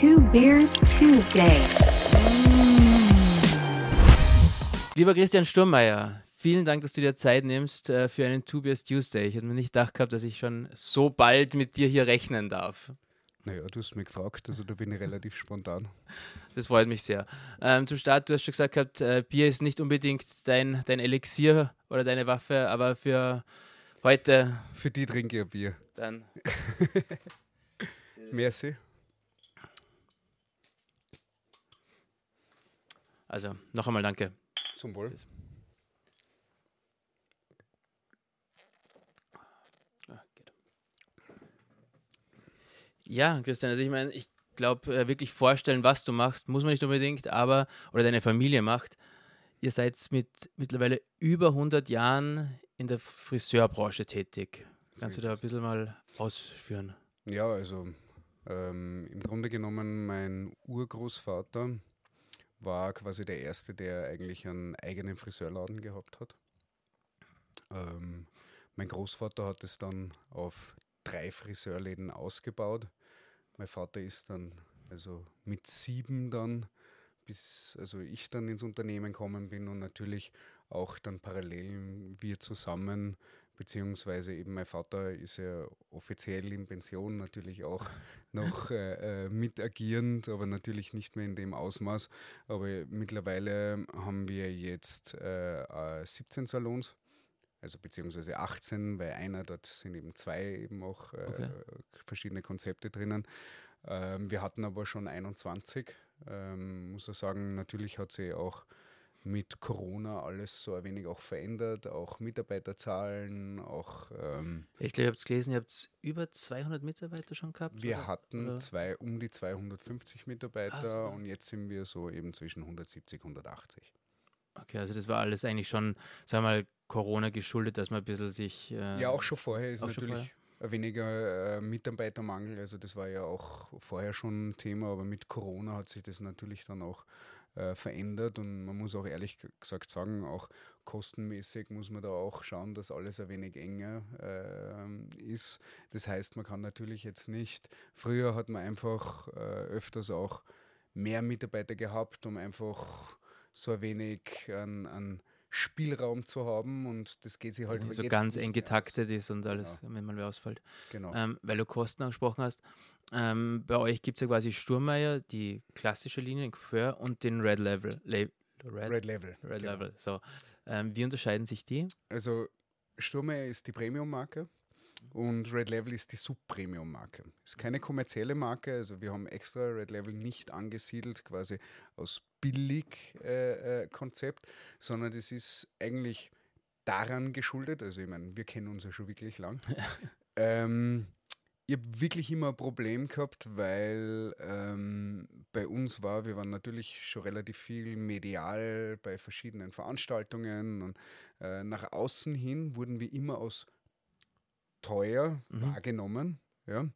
Two Beers Tuesday. Lieber Christian Sturmeier, vielen Dank, dass du dir Zeit nimmst äh, für einen Two Beers Tuesday. Ich hätte mir nicht gedacht gehabt, dass ich schon so bald mit dir hier rechnen darf. Naja, du hast mich gefragt, also da bin ich relativ spontan. Das freut mich sehr. Ähm, zum Start, du hast schon gesagt gehabt, äh, Bier ist nicht unbedingt dein, dein Elixier oder deine Waffe, aber für heute Für die trinke ich ein Bier. dann. Merci. Also, noch einmal danke. Zum Wohl. Ja, Christian, also ich meine, ich glaube, äh, wirklich vorstellen, was du machst, muss man nicht unbedingt, aber, oder deine Familie macht. Ihr seid mit mittlerweile über 100 Jahren in der Friseurbranche tätig. Kannst du da ein bisschen mal ausführen? Ja, also ähm, im Grunde genommen, mein Urgroßvater war quasi der Erste, der eigentlich einen eigenen Friseurladen gehabt hat. Ähm, mein Großvater hat es dann auf drei Friseurläden ausgebaut. Mein Vater ist dann also mit sieben dann, bis also ich dann ins Unternehmen gekommen bin und natürlich auch dann parallel wir zusammen, beziehungsweise eben mein Vater ist ja offiziell in Pension natürlich auch noch äh, äh, mit agierend, aber natürlich nicht mehr in dem Ausmaß. Aber mittlerweile haben wir jetzt äh, äh, 17 Salons, also beziehungsweise 18, weil einer dort sind eben zwei eben auch äh, Okay. verschiedene Konzepte drinnen. Ähm, wir hatten aber schon 21. Ähm, muss ich sagen, natürlich hat sich auch mit Corona alles so ein wenig auch verändert, auch Mitarbeiterzahlen, auch ähm, Ich glaube, ihr habt es gelesen, ihr habt über 200 Mitarbeiter schon gehabt? wir oder? hatten oder? zwei, um die 250 Mitarbeiter Ah, und jetzt sind wir so eben zwischen 170 180. Okay, also das war alles eigentlich schon, sagen wir mal, Corona geschuldet, dass man ein bisschen sich. Äh, Ja, auch schon vorher ist natürlich ein weniger äh, Mitarbeitermangel. Also das war ja auch vorher schon ein Thema, aber mit Corona hat sich das natürlich dann auch äh, verändert und man muss auch ehrlich gesagt sagen, auch kostenmäßig muss man da auch schauen, dass alles ein wenig enger ähm, ist. Das heißt, man kann natürlich jetzt nicht, früher hat man einfach äh, öfters auch mehr Mitarbeiter gehabt, um einfach so ein wenig an, an Spielraum zu haben und das geht sich halt so jetzt ganz eng aus. getaktet ist und alles, wenn mal wer ausfällt. Genau. Ähm, weil du Kosten angesprochen hast. Ähm, bei euch gibt es ja quasi Sturmeier, die klassische Linie in Coiffeur und den Red Level. Le Red, Red Level. Red genau. Level. So. Ähm, wie unterscheiden sich die? Also Sturmeier ist die Premium-Marke und Red Level ist die Sub-Premium-Marke. Ist keine kommerzielle Marke, also wir haben extra Red Level nicht angesiedelt, quasi aus Billig-Konzept, sondern das ist eigentlich daran geschuldet, also ich meine, wir kennen uns ja schon wirklich lang. ähm, ich habe wirklich immer ein Problem gehabt, weil ähm, bei uns war, wir waren natürlich schon relativ viel medial bei verschiedenen Veranstaltungen und äh, nach außen hin wurden wir immer als teuer Mhm. wahrgenommen. Ja?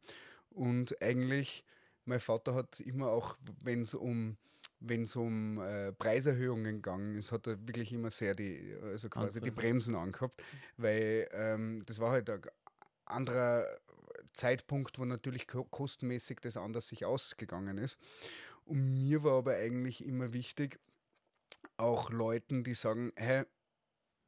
Und eigentlich, mein Vater hat immer auch, wenn es um wenn es um äh, Preiserhöhungen gegangen ist, hat er wirklich immer sehr die, also quasi die Angebremst. Bremsen angehabt, weil ähm, das war halt ein anderer Zeitpunkt, wo natürlich ko kostenmäßig das anders sich ausgegangen ist. Und mir war aber eigentlich immer wichtig, auch Leuten, die sagen, hey,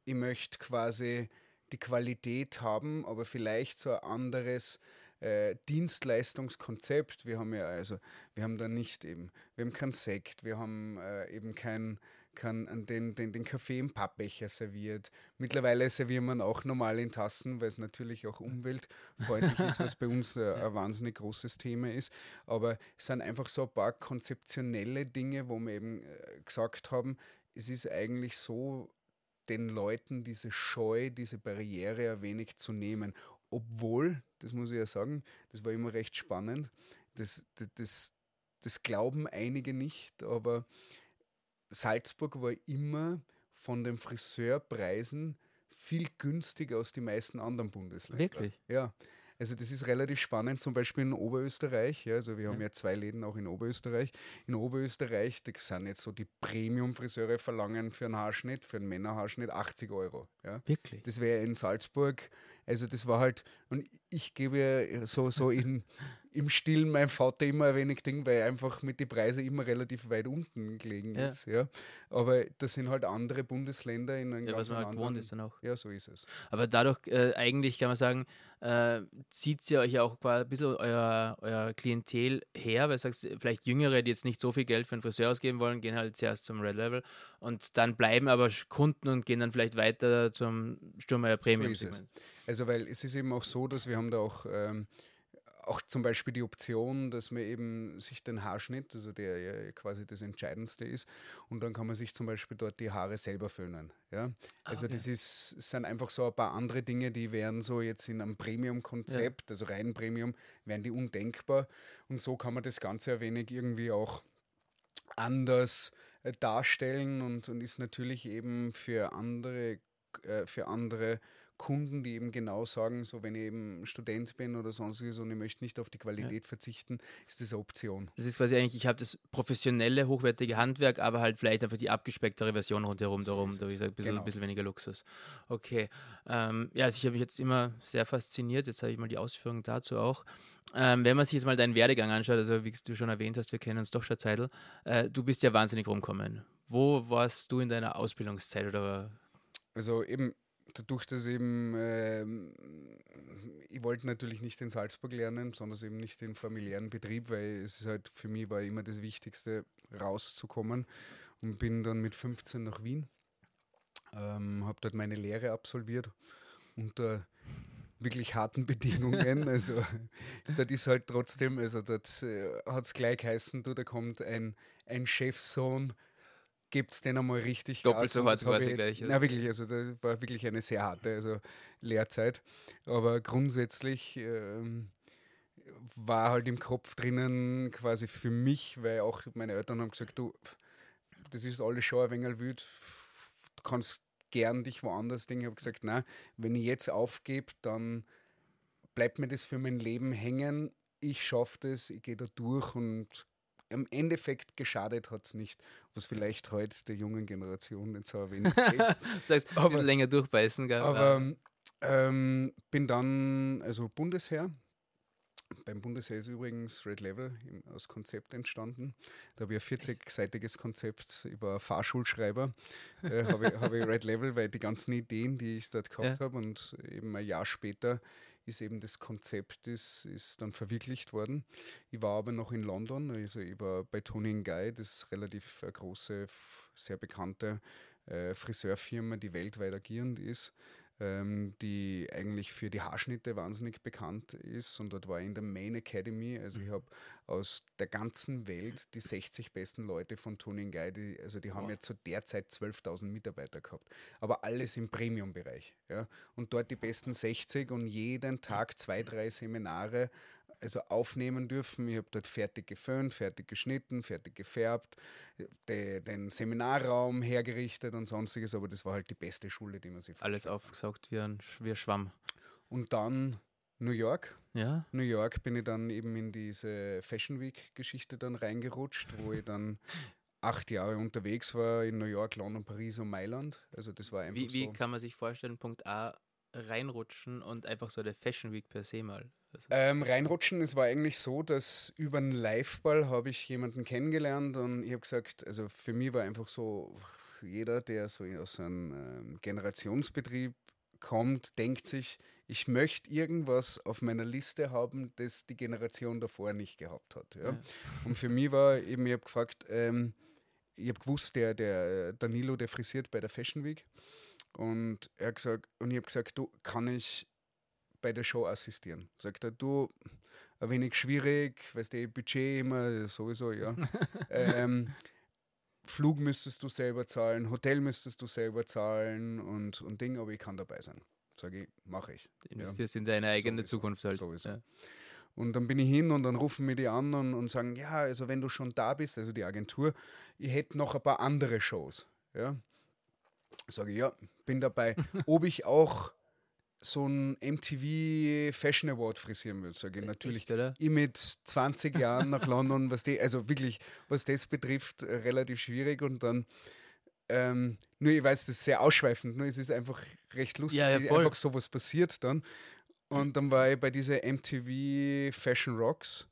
ich möchte quasi die Qualität haben, aber vielleicht so ein anderes äh, Dienstleistungskonzept. Wir haben ja also, wir haben da nicht eben, wir haben kein Sekt, wir haben äh, eben kein, kein an den, den, den Kaffee im Pappbecher serviert. Mittlerweile servieren wir ihn auch normal in Tassen, weil es natürlich auch umweltfreundlich ist, was bei uns äh, ein wahnsinnig großes Thema ist. Aber es sind einfach so ein paar konzeptionelle Dinge, wo wir eben äh, gesagt haben, es ist eigentlich so, den Leuten diese Scheu, diese Barriere ein wenig zu nehmen. Obwohl, das muss ich ja sagen, das war immer recht spannend, das, das, das, das glauben einige nicht, aber Salzburg war immer von den Friseurpreisen viel günstiger als die meisten anderen Bundesländer. Wirklich? Ja. Also das ist relativ spannend, zum Beispiel in Oberösterreich. Ja, also wir haben ja zwei Läden auch in Oberösterreich. In Oberösterreich, das sind jetzt so die Premium-Friseure verlangen für einen Haarschnitt, für einen Männerhaarschnitt 80 Euro. Ja. Wirklich? Das wäre in Salzburg, also das war halt, und ich gebe ja so, so in, im Stillen mein Vater immer ein wenig Ding, weil er einfach mit den Preisen immer relativ weit unten gelegen ist. Ja. Aber das sind halt andere Bundesländer in einem Ja, was ganz man halt gewohnt ist dann auch. Ja, so ist es. Aber dadurch, äh, eigentlich kann man sagen, äh, zieht ihr euch auch quasi ein bisschen euer, euer Klientel her, weil sagst, vielleicht Jüngere, die jetzt nicht so viel Geld für einen Friseur ausgeben wollen, gehen halt zuerst zum Red Level und dann bleiben aber Kunden und gehen dann vielleicht weiter zum Sturmeier Premium. es. Also, weil es ist eben auch so, dass wir haben da auch, ähm, auch zum Beispiel die Option, dass man eben sich den Haarschnitt, also der ja quasi das Entscheidendste ist, und dann kann man sich zum Beispiel dort die Haare selber föhnen. Ja? Also okay. das ist, es sind einfach so ein paar andere Dinge, die wären so jetzt in einem Premium-Konzept, also rein Premium, wären die undenkbar. Und so kann man das Ganze ein wenig irgendwie auch anders äh, darstellen und, und ist natürlich eben für andere, äh, für andere Kunden, die eben genau sagen, so wenn ich eben Student bin oder sonstiges und ich möchte nicht auf die Qualität verzichten, ist das eine Option. Das ist quasi eigentlich, ich habe das professionelle, hochwertige Handwerk, aber halt vielleicht einfach die abgespecktere Version rundherum So darum, da ist ein bisschen, Genau. ein bisschen weniger Luxus. Okay. Ähm, ja, also ich habe mich jetzt immer sehr fasziniert, jetzt habe ich mal die Ausführungen dazu auch. Ähm, wenn man sich jetzt mal deinen Werdegang anschaut, also wie du schon erwähnt hast, wir kennen uns doch schon Zeitl, äh, du bist ja wahnsinnig rumkommen. Wo warst du in deiner Ausbildungszeit oder Also eben dadurch, dass eben ähm, ich wollte natürlich nicht in Salzburg lernen, sondern eben nicht den familiären Betrieb, weil es ist halt für mich war immer das Wichtigste, rauszukommen und bin dann mit 15 nach Wien, ähm, habe dort meine Lehre absolviert unter wirklich harten Bedingungen. Also dort ist halt trotzdem, also dort äh, hat es gleich geheißen, du, da kommt ein, ein Chefsohn, gibt es den einmal richtig Doppelt Gas so hart quasi ich- gleich, oder? Ja, wirklich, also das war wirklich eine sehr harte also Lehrzeit. Aber grundsätzlich ähm, war halt im Kopf drinnen quasi für mich, weil auch meine Eltern haben gesagt, du, das ist alles schon ein wenig wild, du kannst gern dich woanders denken. Ich habe gesagt, nein, wenn ich jetzt aufgebe, dann bleibt mir das für mein Leben hängen. Ich schaffe das, ich gehe da durch und im Endeffekt geschadet hat es nicht, was vielleicht heute der jungen Generation nicht so ein wenig geht. das heißt, ein Aber- bisschen länger durchbeißen? Gell? Aber ähm, bin dann, also Bundesheer. Beim Bundesheer ist übrigens Red Level im- aus Konzept entstanden. Da habe ich ein 40-seitiges Konzept über Fahrschulschreiber. Äh, habe ich, hab ich Red Level, weil die ganzen Ideen, die ich dort gehabt Ja. habe und eben ein Jahr später ist eben das Konzept ist, ist dann verwirklicht worden. Ich war aber noch in London, also ich war bei Tony Guy, das ist relativ eine große, sehr bekannte äh, Friseurfirma, die weltweit agierend ist, die eigentlich für die Haarschnitte wahnsinnig bekannt ist. Und dort war ich in der Main Academy. Also ich habe aus der ganzen Welt die 60 besten Leute von Tony Guy, die, also die haben Wow. jetzt zu der Zeit 12.000 Mitarbeiter gehabt. Aber alles im Premium-Bereich. Ja? Und dort die besten 60 und jeden Tag zwei, drei Seminare also aufnehmen dürfen. Ich habe dort fertig geföhnt, fertig geschnitten, fertig gefärbt, de, den Seminarraum hergerichtet und sonstiges, aber das war halt die beste Schule, die man sich Alles aufgesaugt wie ein, wie ein Schwamm. Und dann New York. Ja? New York bin ich dann eben in diese Fashion Week-Geschichte dann reingerutscht, wo ich dann acht Jahre unterwegs war in New York, London, Paris und Mailand. Also das war einfach Wie, wie so. kann man sich vorstellen, Punkt A reinrutschen und einfach so der Fashion Week per se mal? Also, Ähm, reinrutschen, es war eigentlich so, dass über einen Liveball habe ich jemanden kennengelernt und ich habe gesagt, also für mich war einfach so, jeder, der so aus einem ähm, Generationsbetrieb kommt, denkt sich, ich möchte irgendwas auf meiner Liste haben, das die Generation davor nicht gehabt hat. Ja? Ja. Und für mich war eben, ich habe gefragt, ähm, ich habe gewusst, der, der Danilo, der frisiert bei der Fashion Week. Und er hat gesagt, und ich habe gesagt, du, kann ich bei der Show assistieren? Sagt er, du, ein wenig schwierig, weißt du, Budget immer, sowieso, ja. ähm, Flug müsstest du selber zahlen, Hotel müsstest du selber zahlen und, und Ding, aber ich kann dabei sein. Sage ich, mache ich. du investierst in deine eigene Sowieso, Zukunft halt. sowieso. Ja. Und dann bin ich hin und dann rufen mir die an und, und sagen, ja, also wenn du schon da bist, also die Agentur, ich hätte noch ein paar andere Shows. Ja. Sage ich, ja, bin dabei. Ob ich auch so ein MTV Fashion Award frisieren würde, sage ich natürlich. Echt, oder? Ich mit 20 Jahren nach London, was die, also wirklich, was das betrifft, äh, relativ schwierig und dann ähm, nur ich weiß, das ist sehr ausschweifend, nur es ist einfach recht lustig, Ja, ja, wie einfach sowas passiert dann. Und dann war ich bei dieser MTV Fashion Rocks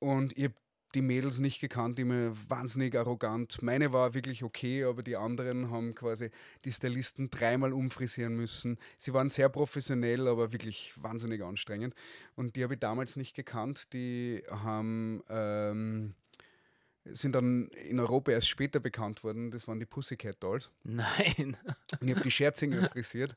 und ich habe die Mädels nicht gekannt, die mir wahnsinnig arrogant. Meine war wirklich okay, aber die anderen haben quasi die Stylisten dreimal umfrisieren müssen. Sie waren sehr professionell, aber wirklich wahnsinnig anstrengend. Und die habe ich damals nicht gekannt. Die haben ähm, sind dann in Europa erst später bekannt worden. Das waren die Pussycat Dolls. Nein. Und ich habe die Scherzinger frisiert.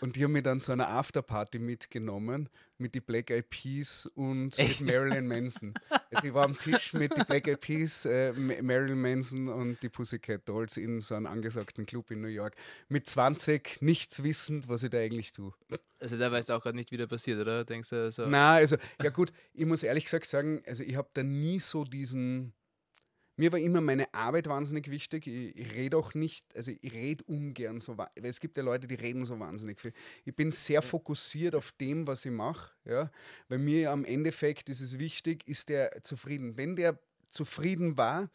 Und die haben mich dann zu einer Afterparty mitgenommen mit die Black Eyed Peas und mit Marilyn Manson. Also ich war am Tisch mit die Black Eyed Peas, äh, Marilyn Manson und die Pussycat Dolls in so einem angesagten Club in New York. Mit 20, nichts wissend, was ich da eigentlich tue. Also da weißt du auch gerade nicht, wie da passiert, oder? Denkst du so? Na, also, ja gut, ich muss ehrlich gesagt sagen, also ich habe da nie so diesen mir war immer meine Arbeit wahnsinnig wichtig. Ich, ich rede auch nicht, also ich rede ungern so, weil es gibt ja Leute, die reden so wahnsinnig viel. Ich bin sehr fokussiert auf dem, was ich mache. Ja? Bei mir am Endeffekt ist es wichtig, ist der zufrieden. Wenn der zufrieden war,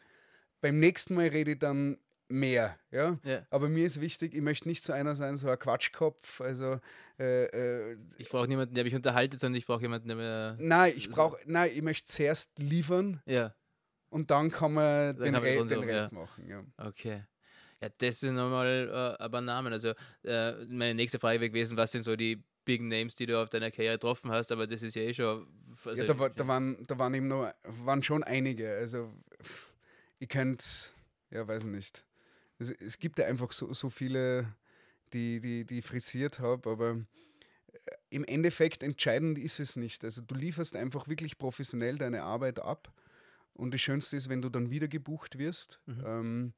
beim nächsten Mal rede ich dann mehr, ja? Ja. Aber mir ist wichtig, ich möchte nicht so einer sein, so ein Quatschkopf, also äh, äh, Ich brauche niemanden, der mich unterhaltet, sondern ich brauche jemanden, der mir. nein, ich brauche, nein, ich möchte zuerst liefern Ja, und dann kann man Dann den, kann Re den Rest ja. machen, ja. okay. Ja, das sind nochmal äh, aber Namen. Also äh, meine nächste Frage wäre gewesen, was sind so die Big Names, die du auf deiner Karriere getroffen hast, aber das ist ja eh schon. Also, ja, da, war, da, waren, da waren eben noch, waren schon einige. Also, ich könnte, ja, weiß nicht. Es, es gibt ja einfach so, so viele, die, die, die ich frisiert habe, aber äh, im Endeffekt entscheidend ist es nicht. Also, du lieferst einfach wirklich professionell deine Arbeit ab. Und das Schönste ist, wenn du dann wieder gebucht wirst. Mhm. Ähm,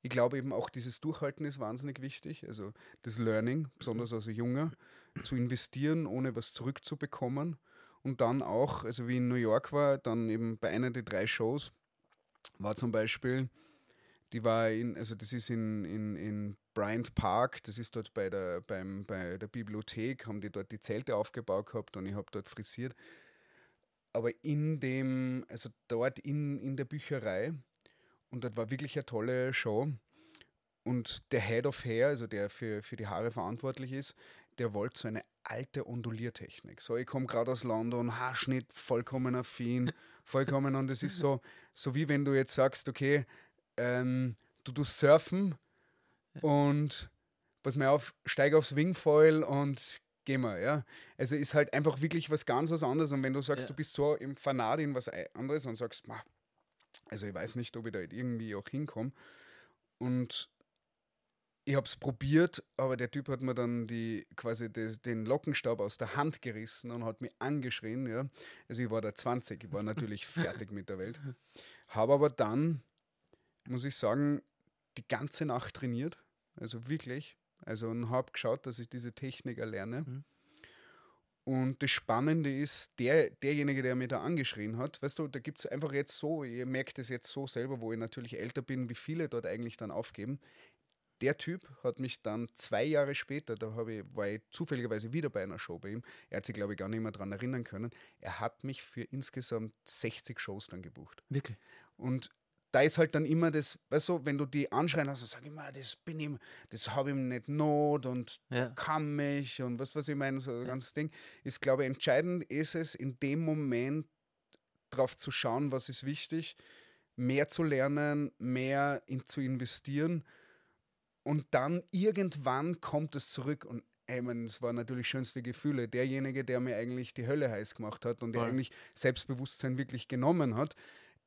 ich glaube eben auch dieses Durchhalten ist wahnsinnig wichtig. Also das Learning, besonders als Junger, zu investieren, ohne was zurückzubekommen. Und dann auch, also wie in New York war, dann eben bei einer der drei Shows war zum Beispiel, die war in, also das ist in, in, in Bryant Park, das ist dort bei der, beim, bei der Bibliothek, haben die dort die Zelte aufgebaut gehabt und ich habe dort frisiert. Aber in dem, also dort in, in der Bücherei, und das war wirklich eine tolle Show. Und der Head of Hair, also der für, für die Haare verantwortlich ist, der wollte so eine alte Onduliertechnik. So, ich komme gerade aus London, Haarschnitt, vollkommen affin, vollkommen. Und es ist so, so wie wenn du jetzt sagst, okay, ähm, du tust surfen und pass mal auf, steig aufs Wingfoil und geh mal, ja. Also ist halt einfach wirklich was ganz was anderes. Und wenn du sagst, Ja. du bist so im Fanat in was anderes und sagst, "Ma, also ich weiß nicht, ob ich da irgendwie auch hinkomme. Und ich habe es probiert, aber der Typ hat mir dann die, quasi des, den Lockenstab aus der Hand gerissen und hat mich angeschrien. Ja. Also ich war da 20, ich war natürlich fertig mit der Welt. Habe aber dann, muss ich sagen, die ganze Nacht trainiert. Also wirklich. Also und habe geschaut, dass ich diese Technik erlerne. Mhm. Und das Spannende ist, der, derjenige, der mir da angeschrien hat, weißt du, da gibt es einfach jetzt so, ihr merkt es jetzt so selber, wo ich natürlich älter bin, wie viele dort eigentlich dann aufgeben. Der Typ hat mich dann zwei Jahre später, da habe ich, war ich zufälligerweise wieder bei einer Show bei ihm, er hat sich, glaube ich, gar nicht mehr daran erinnern können, er hat mich für insgesamt 60 Shows dann gebucht. Wirklich. Und da ist halt dann immer das, weißt du, wenn du die anschreien hast, sag ich mal, das bin ich, das habe ich nicht not und Ja. kann mich und was, was ich meine, so ein ganzes Ding, ist, glaube ich, entscheidend ist es, in dem Moment drauf zu schauen, was ist wichtig, mehr zu lernen, mehr in, zu investieren und dann irgendwann kommt es zurück und ey, man, es waren natürlich schönste Gefühle. Derjenige, der mir eigentlich die Hölle heiß gemacht hat und der Voll. eigentlich Selbstbewusstsein wirklich genommen hat,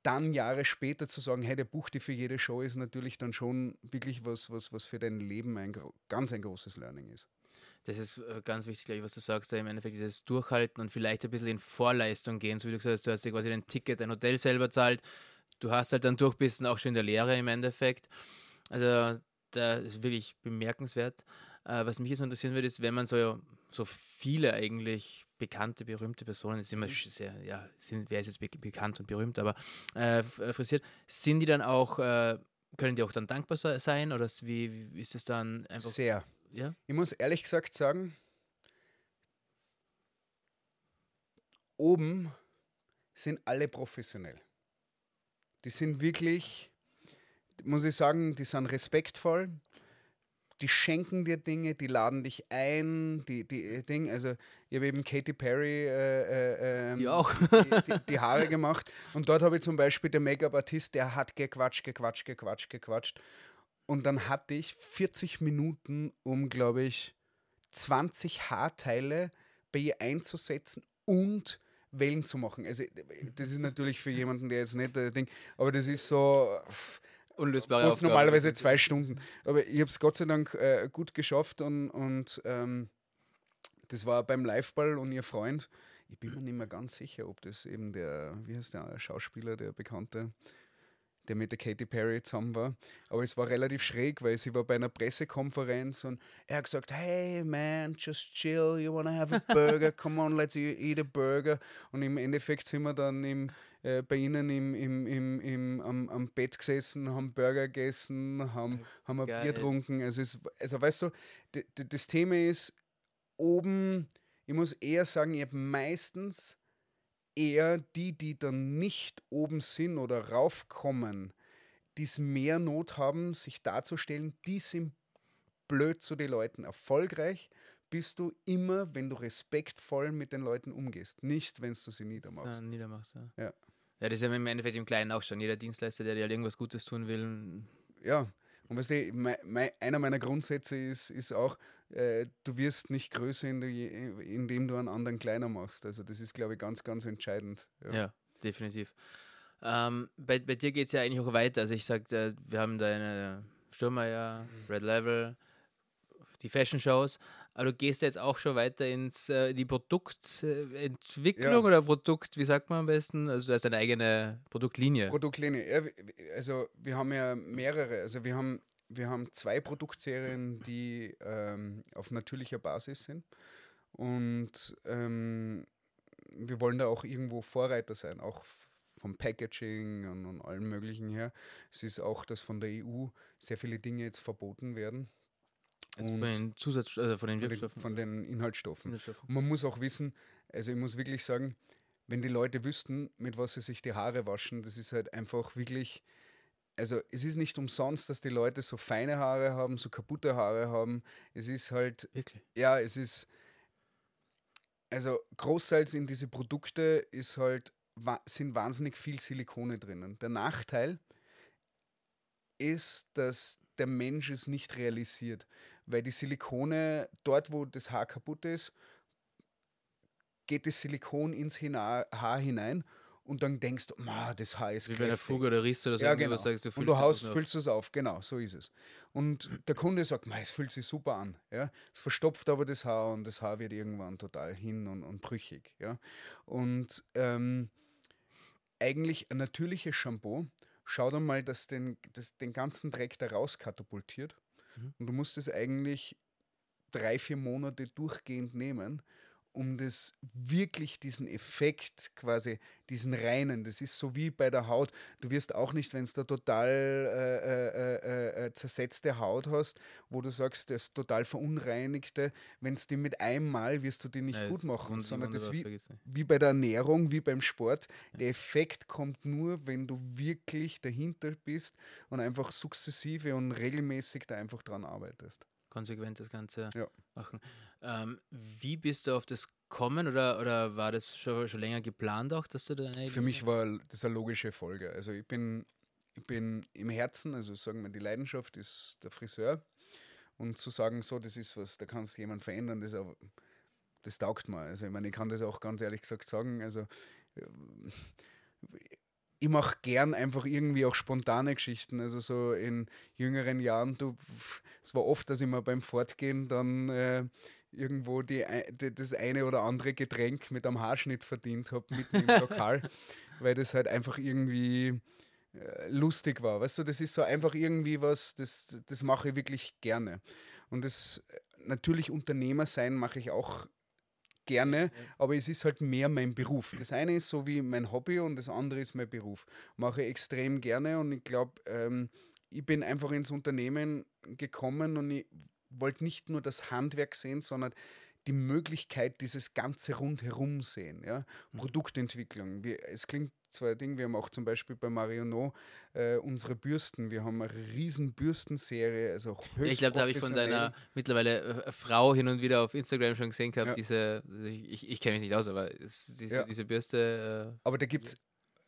dann Jahre später zu sagen, hey, der bucht dir für jede Show, ist natürlich dann schon wirklich was, was, was für dein Leben ein ganz ein großes Learning ist. Das ist äh, ganz wichtig, glaube was du sagst, da im Endeffekt dieses Durchhalten und vielleicht ein bisschen in Vorleistung gehen, so wie du gesagt hast, du hast dir quasi dein Ticket, dein Hotel selber zahlt, du hast halt dann durch, bist dann auch schon in der Lehre im Endeffekt. Also da ist wirklich bemerkenswert. Äh, was mich jetzt interessieren würde, ist, wenn man so, so viele eigentlich bekannte, berühmte Personen, ist immer sch- sehr, ja, sind, wer ist jetzt be bekannt und berühmt, aber äh, f- äh, frisiert, sind die dann auch, äh, können die auch dann dankbar se- sein oder wie, wie ist es dann einfach, Sehr. ja? Ich muss ehrlich gesagt sagen, oben sind alle professionell. Die sind wirklich, muss ich sagen, die sind respektvoll. Die schenken dir Dinge, die laden dich ein, die, die äh, Ding, also ich habe eben Katy Perry äh, äh, ähm, Die auch. Die, die, die Haare gemacht und dort habe ich zum Beispiel den Make-up-Artist, der hat gequatscht, gequatscht, gequatscht, gequatscht und dann hatte ich 40 Minuten, um, glaube ich, 20 Haarteile bei ihr einzusetzen und Wellen zu machen. Also das ist natürlich für jemanden, der jetzt nicht äh, denkt, aber das ist so Unlösbare Aufgabe. normalerweise zwei Stunden. Aber ich habe es Gott sei Dank äh, gut geschafft und, und ähm, das war beim Liveball und ihr Freund. Ich bin mir nicht mehr ganz sicher, ob das eben der, wie heißt der Schauspieler, der Bekannte, der mit der Katy Perry zusammen war. Aber es war relativ schräg, weil sie war bei einer Pressekonferenz und er hat gesagt, hey man, just chill, you wanna have a burger, come on, let's e- eat a burger. Und im Endeffekt sind wir dann im, äh, bei ihnen im, im, im, im, am, am Bett gesessen, haben Burger gegessen, haben, haben ein Geil. Bier getrunken. Also, es, also weißt du, das Thema ist oben, ich muss eher sagen, ich habe meistens eher die, die dann nicht oben sind oder raufkommen, die es mehr Not haben, sich darzustellen, die sind blöd zu den Leuten. Erfolgreich bist du immer, wenn du respektvoll mit den Leuten umgehst, nicht, wenn du sie niedermachst. Ja, niedermachst, ja. Ja. Ja, das ist ja im Endeffekt im Kleinen auch schon. Jeder Dienstleister, der dir halt irgendwas Gutes tun will, Ja, und weißt du, mei, mei, einer meiner Grundsätze ist, ist auch, äh, du wirst nicht größer, in indem du einen anderen kleiner machst. Also das ist, glaube ich, ganz, ganz entscheidend. Ja, definitiv. Ähm, bei, bei dir geht es ja eigentlich auch weiter. Also ich sage, wir haben da eine Stürmer, Red Level, die Fashion Shows, aber du gehst jetzt auch schon weiter ins äh, die Produktentwicklung Ja. oder Produkt, wie sagt man am besten? Also du hast eine eigene Produktlinie. Produktlinie. Ja, also wir haben ja mehrere. Also wir haben, wir haben zwei Produktserien, die ähm, auf natürlicher Basis sind. Und ähm, wir wollen da auch irgendwo Vorreiter sein, auch vom Packaging und, und allem Möglichen her. Es ist auch, dass von der EU sehr viele Dinge jetzt verboten werden. Und von den Zusatz, also von den Wirkstoffen. von den Inhaltsstoffen. Inhaltsstoffen. Und man muss auch wissen, also ich muss wirklich sagen, wenn die Leute wüssten, mit was sie sich die Haare waschen, das ist halt einfach wirklich, also es ist nicht umsonst, dass die Leute so feine Haare haben, so kaputte Haare haben. Es ist halt, Wirklich. ja, es ist, also großteils in diese Produkte ist halt, sind wahnsinnig viel Silikone drinnen. Der Nachteil ist, dass der Mensch es nicht realisiert, weil die Silikone, dort wo das Haar kaputt ist, geht das Silikon ins Hina Haar hinein und dann denkst du, "Ma, das Haar ist Wie bei einer kräftig." Fuge oder Riss oder so. Ja, genau. sagst du, und füllst du das haust, füllst es auf, genau, so ist es. Und der Kunde sagt, "Mei, es fühlt sich super an. Ja? Es verstopft aber das Haar und das Haar wird irgendwann total hin und, und brüchig. Ja? Und ähm, eigentlich ein natürliches Shampoo schaut einmal, dass den, das, den ganzen Dreck da raus katapultiert. Mhm. Und du musst es eigentlich drei, vier Monate durchgehend nehmen, um das wirklich diesen Effekt quasi, diesen reinen, das ist so wie bei der Haut. Du wirst auch nicht, wenn es da total äh, äh, äh, äh, zersetzte Haut hast, wo du sagst, das ist total verunreinigte, wenn es die mit einmal wirst du die nicht Ja, gut machen, sondern das wie, wie bei der Ernährung, wie beim Sport. Der Effekt kommt nur, wenn du wirklich dahinter bist und einfach sukzessive und regelmäßig da einfach dran arbeitest. konsequent das Ganze Ja. machen. Ähm, wie bist du auf das kommen oder, oder war das schon, schon länger geplant auch, dass du da eine Für mich war das eine logische Folge. Also ich bin, ich bin im Herzen, also sagen wir, die Leidenschaft ist der Friseur. Und zu sagen, so, das ist was, da kannst du jemanden verändern, das, auch- das taugt mir. Also ich meine, ich kann das auch ganz ehrlich gesagt sagen. Also ähm, ich mache gern einfach irgendwie auch spontane Geschichten. Also so in jüngeren Jahren, du, es war oft, dass ich mir beim Fortgehen dann äh, irgendwo die, die, das eine oder andere Getränk mit einem Haarschnitt verdient habe, mitten im Lokal, weil das halt einfach irgendwie äh, lustig war. Weißt du, das ist so einfach irgendwie was, das, das mache ich wirklich gerne. Und das äh, natürlich Unternehmer sein mache ich auch gerne, aber es ist halt mehr mein Beruf. Das eine ist so wie mein Hobby und das andere ist mein Beruf. Mache ich extrem gerne und ich glaube, ähm, ich bin einfach ins Unternehmen gekommen und ich wollte nicht nur das Handwerk sehen, sondern die Möglichkeit, dieses ganze rundherum sehen. Ja? Mhm. Produktentwicklung. Wir, es klingt zwar ein Ding, wir haben auch zum Beispiel bei Marionneau äh, unsere Bürsten. Wir haben eine riesen Bürstenserie, also auch höchst ich glaube, da habe ich von deiner mittlerweile äh, Frau hin und wieder auf Instagram schon gesehen gehabt, Ja. diese, ich, ich kenne mich nicht aus, aber es, diese, Ja. diese Bürste, äh, Aber da gibt es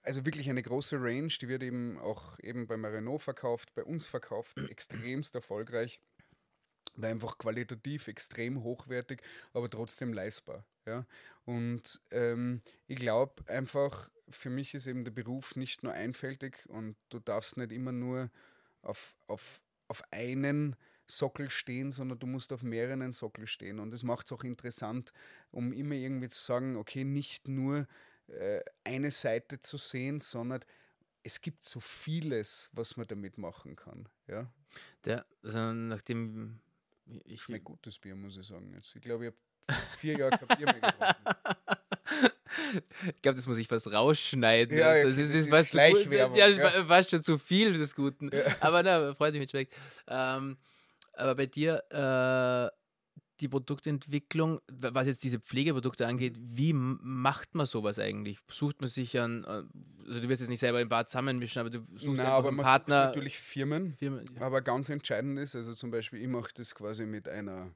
also wirklich eine große Range, die wird eben auch eben bei Marino verkauft, bei uns verkauft, extremst erfolgreich, weil einfach qualitativ extrem hochwertig, aber trotzdem leistbar. Ja? Und ähm, ich glaube einfach, für mich ist eben der Beruf nicht nur einfältig und du darfst nicht immer nur auf, auf, auf einen Sockel stehen, sondern du musst auf mehreren Sockel stehen. Und das macht es auch interessant, um immer irgendwie zu sagen, okay, nicht nur äh, eine Seite zu sehen, sondern es gibt so vieles, was man damit machen kann. Ja, der, also nachdem ich, schmeckt gutes Bier, muss ich sagen. Jetzt. Ich glaube, ich habe vier Jahre kein Bier mehr getrunken. Ich glaube, das muss ich fast rausschneiden. Ja, also, es das ist ist fast zu gut, ja, ja. fast schon zu viel des Guten. Ja. Aber na, freut mich, schmeckt. Ähm, aber bei dir, äh, die Produktentwicklung, was jetzt diese Pflegeprodukte angeht, wie macht man sowas eigentlich? Sucht man sich an, äh, also du wirst jetzt nicht selber im Bad zusammenmischen, aber du suchst einfach aber einen man Partner. sucht natürlich Firmen. Firmen, ja. Aber ganz entscheidend ist, also zum Beispiel, ich mache das quasi mit einer,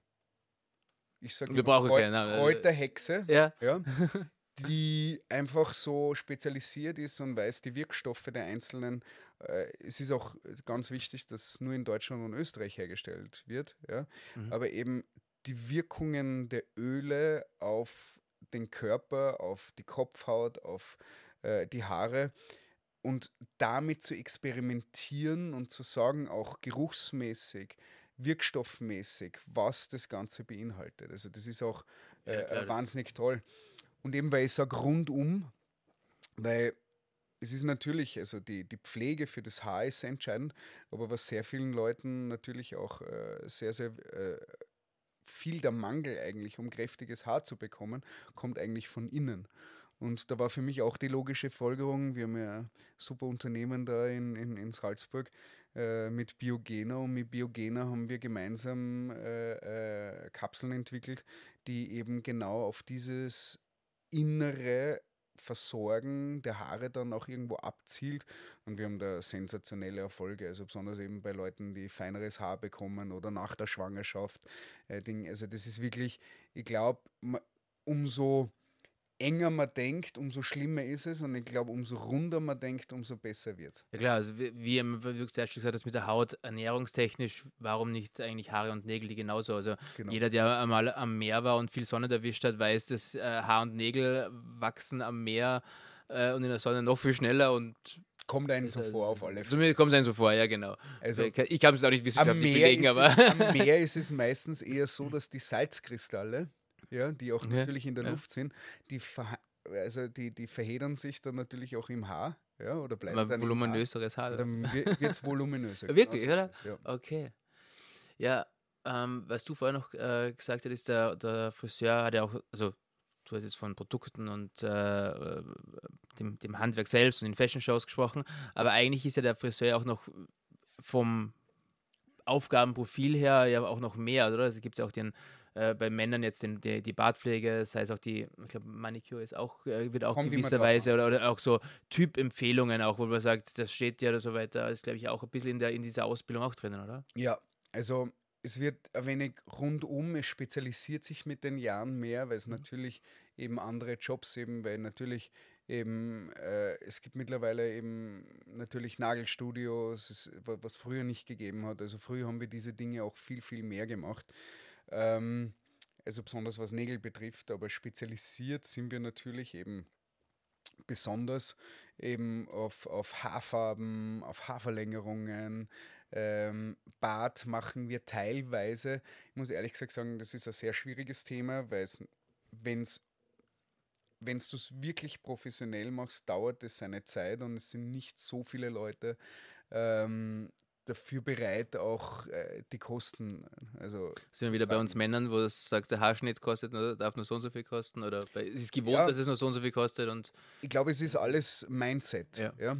ich sage also- Kräuterhexe, ja, ja, die einfach so spezialisiert ist und weiß die Wirkstoffe der einzelnen. Äh, es ist auch ganz wichtig, dass nur in Deutschland und Österreich hergestellt wird, ja, Mhm. aber eben die Wirkungen der Öle auf den Körper, auf die Kopfhaut, auf äh, die Haare und damit zu experimentieren und zu sagen, auch geruchsmäßig, wirkstoffmäßig, was das Ganze beinhaltet. Also das ist auch Ja, äh, klar, das- wahnsinnig toll. Und eben, weil ich sage rundum, weil es ist natürlich, also die, die Pflege für das Haar ist sehr entscheidend, aber was sehr vielen Leuten natürlich auch äh, sehr, sehr äh, viel der Mangel eigentlich, um kräftiges Haar zu bekommen, kommt eigentlich von innen. Und da war für mich auch die logische Folgerung, wir haben ja ein super Unternehmen da in, in, in Salzburg äh, mit Biogena und mit Biogena haben wir gemeinsam äh, äh, Kapseln entwickelt, die eben genau auf dieses innere Versorgen der Haare dann auch irgendwo abzielt. Und wir haben da sensationelle Erfolge, also besonders eben bei Leuten, die feineres Haar bekommen oder nach der Schwangerschaft. Äh. Also das ist wirklich, ich glaube, umso enger man denkt, umso schlimmer ist es. Und ich glaube, umso runder man denkt, umso besser wird es. Ja klar, also wie, wie du zuerst schon gesagt hast, mit der Haut ernährungstechnisch, warum nicht eigentlich Haare und Nägel die genauso? Also Genau. jeder, der einmal am Meer war und viel Sonne erwischt hat, weiß, dass äh, Haar und Nägel wachsen am Meer äh, und in der Sonne noch viel schneller und Kommt einem so äh, vor, auf alle Fälle. Zumindest kommt es einem so vor, ja genau. Also, ich kann- es auch nicht wissenschaftlich belegen, aber es, am Meer ist es meistens eher so, dass die Salzkristalle, ja, die auch Ja, natürlich in der ja. Luft sind, die, also die, die verhedern sich dann natürlich auch im Haar, ja, oder bleiben mal dann voluminöseres Haar. Haar. Dann wird es voluminöser. Wirklich, genau oder? ist ja. Okay. Ja, ähm, was du vorher noch äh, gesagt hattest, der, der Friseur hat ja auch, also du hast jetzt von Produkten und äh, äh, dem, dem Handwerk selbst und den Fashion-Shows gesprochen, aber eigentlich ist ja der Friseur auch noch vom Aufgabenprofil her ja auch noch mehr, oder? Also gibt es ja auch den, äh, bei Männern jetzt den, die, die Bartpflege, sei es auch die, ich glaube, Manicure ist auch, äh, wird auch Kommt gewisserweise oder, oder auch so Typempfehlungen auch, wo man sagt, das steht ja oder so weiter, ist glaube ich auch ein bisschen in, der, in dieser Ausbildung auch drinnen, oder? Ja, also es wird ein wenig rundum, es spezialisiert sich mit den Jahren mehr, weil es natürlich eben andere Jobs eben, weil natürlich eben, äh, es gibt mittlerweile eben natürlich Nagelstudios, was früher nicht gegeben hat. Also früher haben wir diese Dinge auch viel, viel mehr gemacht. Ähm, also besonders was Nägel betrifft, aber spezialisiert sind wir natürlich eben besonders eben auf, auf Haarfarben, auf Haarverlängerungen. Ähm, Bart machen wir teilweise. Ich muss ehrlich gesagt sagen, das ist ein sehr schwieriges Thema, weil es, wenn es wenn du es wirklich professionell machst, dauert es seine Zeit und es sind nicht so viele Leute ähm, dafür bereit, auch äh, die Kosten. Also Sind wir wieder bei uns Männern, wo es sagt, der Haarschnitt kostet, nur, darf nur so und so viel kosten? Oder bei, es ist gewohnt, Ja. dass es nur so und so viel kostet und ich glaube, es ist alles Mindset. Ja. Ja.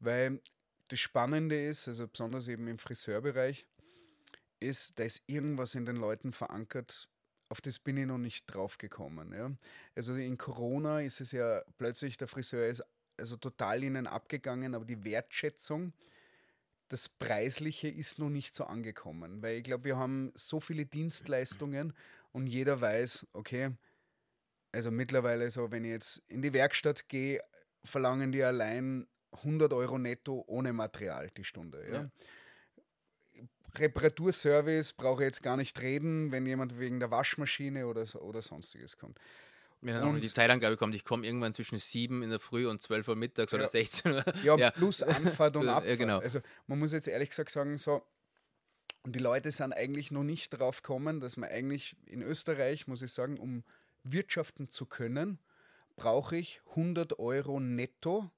Weil das Spannende ist, also besonders eben im Friseurbereich, ist, da ist irgendwas in den Leuten verankert, auf das bin ich noch nicht drauf gekommen. Ja. Also in Corona ist es ja plötzlich, der Friseur ist also total ihnen abgegangen, aber die Wertschätzung, das Preisliche ist noch nicht so angekommen. Weil ich glaube, wir haben so viele Dienstleistungen und jeder weiß, okay, also mittlerweile so, wenn ich jetzt in die Werkstatt gehe, verlangen die allein 100 Euro netto ohne Material die Stunde. Ja? ja. Reparaturservice brauche ich jetzt gar nicht reden, wenn jemand wegen der Waschmaschine oder, oder sonstiges kommt. Wenn dann auch die Zeitangabe kommt, ich komme irgendwann zwischen 7 in der Früh und 12 Uhr mittags ja, oder 16 Uhr. Ja, ja, plus Anfahrt und Abfahrt. Ja, genau. Also man muss jetzt ehrlich gesagt sagen, so, und die Leute sind eigentlich noch nicht drauf gekommen, dass man eigentlich in Österreich, muss ich sagen, um wirtschaften zu können, brauche ich 100 Euro netto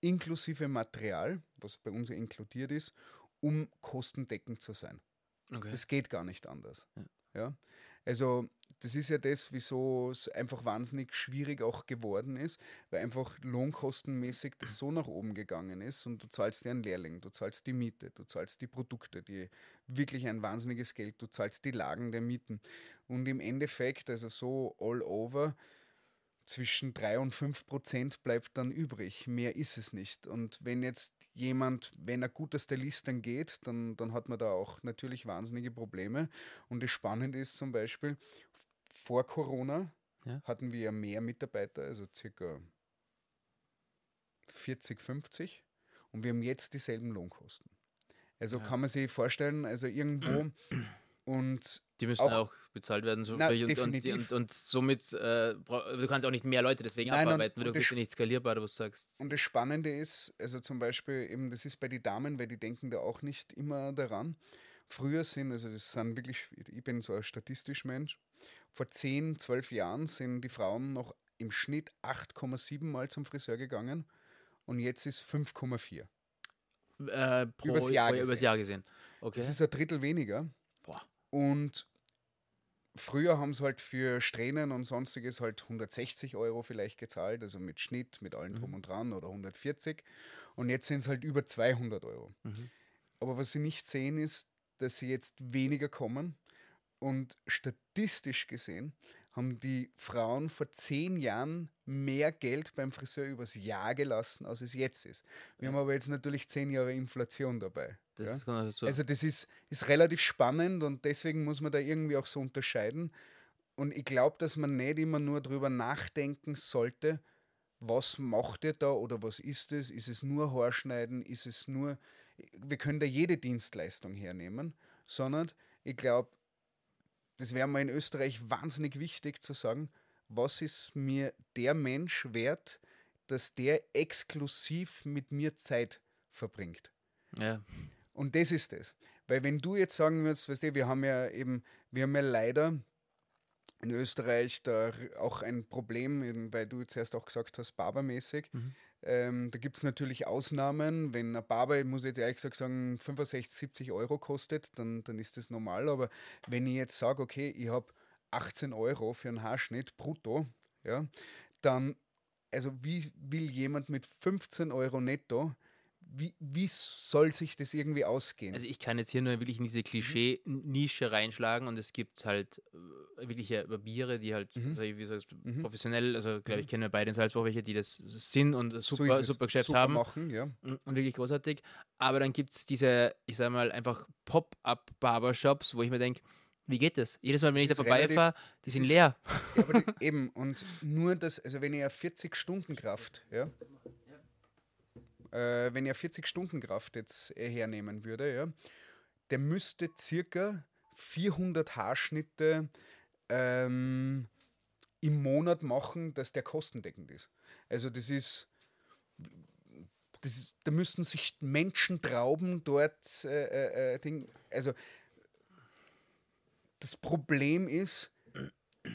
inklusive Material, was bei uns inkludiert ist, um kostendeckend zu sein. Okay. Das geht gar nicht anders. Ja. ja. Also das ist ja das, wieso es einfach wahnsinnig schwierig auch geworden ist, weil einfach lohnkostenmäßig das so nach oben gegangen ist und du zahlst dir einen Lehrling, du zahlst die Miete, du zahlst die Produkte, die wirklich ein wahnsinniges Geld, du zahlst die Lagen der Mieten. Und im Endeffekt, also so all over, zwischen 3 und 5 Prozent bleibt dann übrig. Mehr ist es nicht. Und wenn jetzt jemand, wenn er gut aus der Liste geht, dann, dann hat man da auch natürlich wahnsinnige Probleme. Und das Spannende ist zum Beispiel, vor Corona ja. hatten wir ja mehr Mitarbeiter, also circa 40, 50. Und wir haben jetzt dieselben Lohnkosten. Also ja. kann man sich vorstellen, also irgendwo und die müssen auch, auch bezahlt werden. So na, und, und, und, und, somit, äh, du kannst auch nicht mehr Leute deswegen Nein, abarbeiten, weil du bist ja nicht skalierbar, was du sagst. Und das Spannende ist, also zum Beispiel eben, das ist bei den Damen, weil die denken da auch nicht immer daran. Früher sind, also das sind wirklich, ich bin so ein statistisch Mensch, vor 10, 12 Jahren sind die Frauen noch im Schnitt 8,7 Mal zum Friseur gegangen und jetzt ist 5,4. Äh, übers Jahr, gesehen. übers Jahr gesehen. Okay. Das ist ein Drittel weniger. Boah. Und früher haben sie halt für Strähnen und sonstiges halt 160 Euro vielleicht gezahlt, also mit Schnitt, mit allem drum mhm. und dran oder 140. Und jetzt sind es halt über 200 Euro. Mhm. Aber was sie nicht sehen ist, dass sie jetzt weniger kommen. Und statistisch gesehen haben die Frauen vor zehn Jahren mehr Geld beim Friseur übers Jahr gelassen, als es jetzt ist. Wir ja. haben aber jetzt natürlich zehn Jahre Inflation dabei. Das ja? so. Also das ist, ist relativ spannend und deswegen muss man da irgendwie auch so unterscheiden. Und ich glaube, dass man nicht immer nur darüber nachdenken sollte, was macht ihr da oder was ist es? Ist es nur Haarschneiden? Ist es nur, wir können da jede Dienstleistung hernehmen, sondern ich glaube, das wäre mal in Österreich wahnsinnig wichtig zu sagen, was ist mir der Mensch wert, dass der exklusiv mit mir Zeit verbringt. Ja. Und das ist es. Weil wenn du jetzt sagen würdest, weißt du, wir haben ja eben, wir haben ja leider in Österreich da auch ein Problem, weil du zuerst auch gesagt hast, barbermäßig. Mhm. Ähm, da gibt es natürlich Ausnahmen. Wenn ein Barber, ich muss jetzt ehrlich gesagt sagen, 65, 70 Euro kostet, dann, dann ist das normal. Aber wenn ich jetzt sage, okay, ich habe 18 Euro für einen Haarschnitt brutto, ja, dann, also wie will jemand mit 15 Euro netto wie, wie soll sich das irgendwie ausgehen? Also ich kann jetzt hier nur wirklich in diese Klischee-Nische reinschlagen und es gibt halt äh, wirkliche Barbiere, die halt mhm. wie sagst, mhm. professionell, also glaube ich, mhm. kennen wir beide in Salzburg welche, die das sind und super, so super Geschäft super haben. Machen, ja. Und wirklich großartig. Aber dann gibt es diese, ich sage mal, einfach Pop-up-Barbershops, wo ich mir denke, wie geht das? Jedes Mal, wenn ich da vorbeifahre, die sind leer. Ja, aber die, eben, und nur das, also wenn ihr 40 Stunden Kraft, ja, äh, wenn er 40 Stunden Kraft jetzt äh, hernehmen würde, ja, der müsste circa 400 Haarschnitte ähm, im Monat machen, dass der kostendeckend ist. Also das ist, das ist da müssten sich Menschen trauben dort äh, äh, äh, Ding. Also das Problem ist,